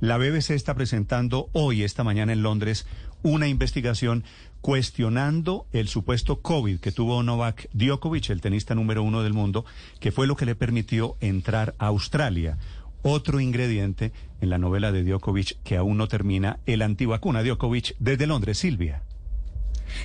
La BBC está presentando hoy, esta mañana en Londres, una investigación cuestionando el supuesto COVID que tuvo Novak Djokovic, el tenista número uno del mundo, que fue lo que le permitió entrar a Australia. Otro ingrediente en la novela de Djokovic que aún no termina, el antivacuna Djokovic desde Londres, Silvia.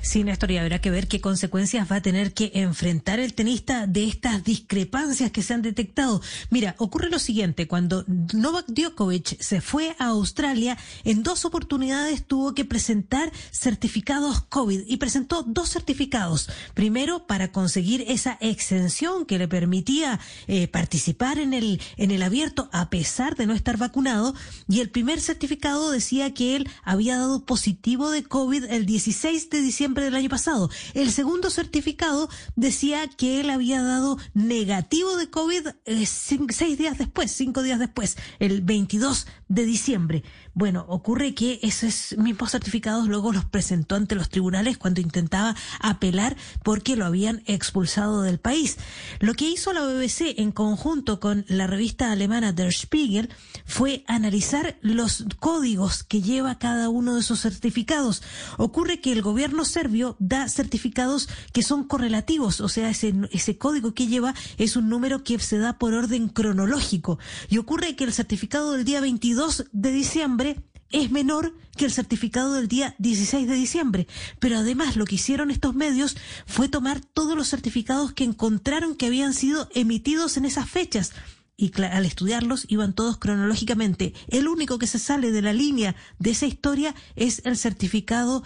Sí, Néstor, y habrá que ver qué consecuencias va a tener que enfrentar el tenista de estas discrepancias que se han detectado. Mira, ocurre lo siguiente, cuando Novak Djokovic se fue a Australia, en dos oportunidades tuvo que presentar certificados COVID y presentó dos certificados. Primero, para conseguir esa exención que le permitía eh, participar en el, en el abierto a pesar de no estar vacunado, y el primer certificado decía que él había dado positivo de COVID el 16 de diciembre diciembre del año pasado. El segundo certificado decía que él había dado negativo de COVID eh, seis días después, cinco días después, el 22 de diciembre. Bueno, ocurre que esos mismos certificados luego los presentó ante los tribunales cuando intentaba apelar porque lo habían expulsado del país. Lo que hizo la BBC en conjunto con la revista alemana Der Spiegel fue analizar los códigos que lleva cada uno de esos certificados. Ocurre que el gobierno serbio da certificados que son correlativos, o sea, ese, ese código que lleva es un número que se da por orden cronológico. Y ocurre que el certificado del día 22 de diciembre es menor que el certificado del día 16 de diciembre. Pero además lo que hicieron estos medios fue tomar todos los certificados que encontraron que habían sido emitidos en esas fechas. Y al estudiarlos iban todos cronológicamente. El único que se sale de la línea de esa historia es el certificado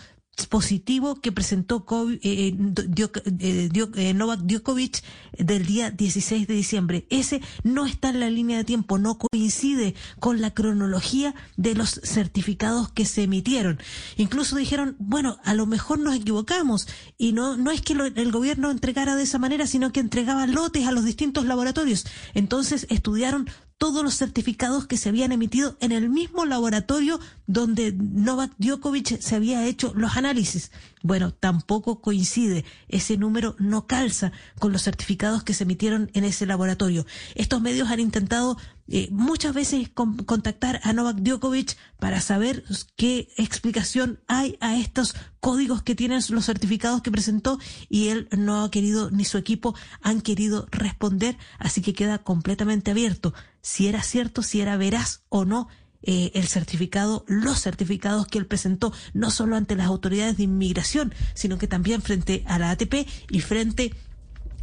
positivo que presentó eh, eh, eh, Novak Djokovic del día 16 de diciembre. Ese no está en la línea de tiempo, no coincide con la cronología de los certificados que se emitieron. Incluso dijeron, bueno, a lo mejor nos equivocamos y no, no es que el gobierno entregara de esa manera, sino que entregaba lotes a los distintos laboratorios. Entonces estudiaron todos los certificados que se habían emitido en el mismo laboratorio donde Novak Djokovic se había hecho los análisis. Bueno, tampoco coincide. Ese número no calza con los certificados que se emitieron en ese laboratorio. Estos medios han intentado eh, muchas veces contactar a Novak Djokovic para saber qué explicación hay a estos códigos que tienen los certificados que presentó y él no ha querido ni su equipo han querido responder, así que queda completamente abierto si era cierto, si era veraz o no eh, el certificado, los certificados que él presentó, no solo ante las autoridades de inmigración, sino que también frente a la ATP y frente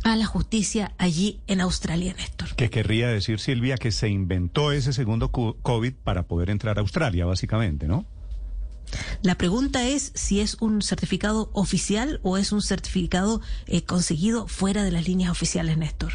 a la justicia allí en Australia, Néstor. ¿Qué querría decir, Silvia, que se inventó ese segundo COVID para poder entrar a Australia, básicamente, ¿no? La pregunta es si es un certificado oficial o es un certificado eh, conseguido fuera de las líneas oficiales, Néstor.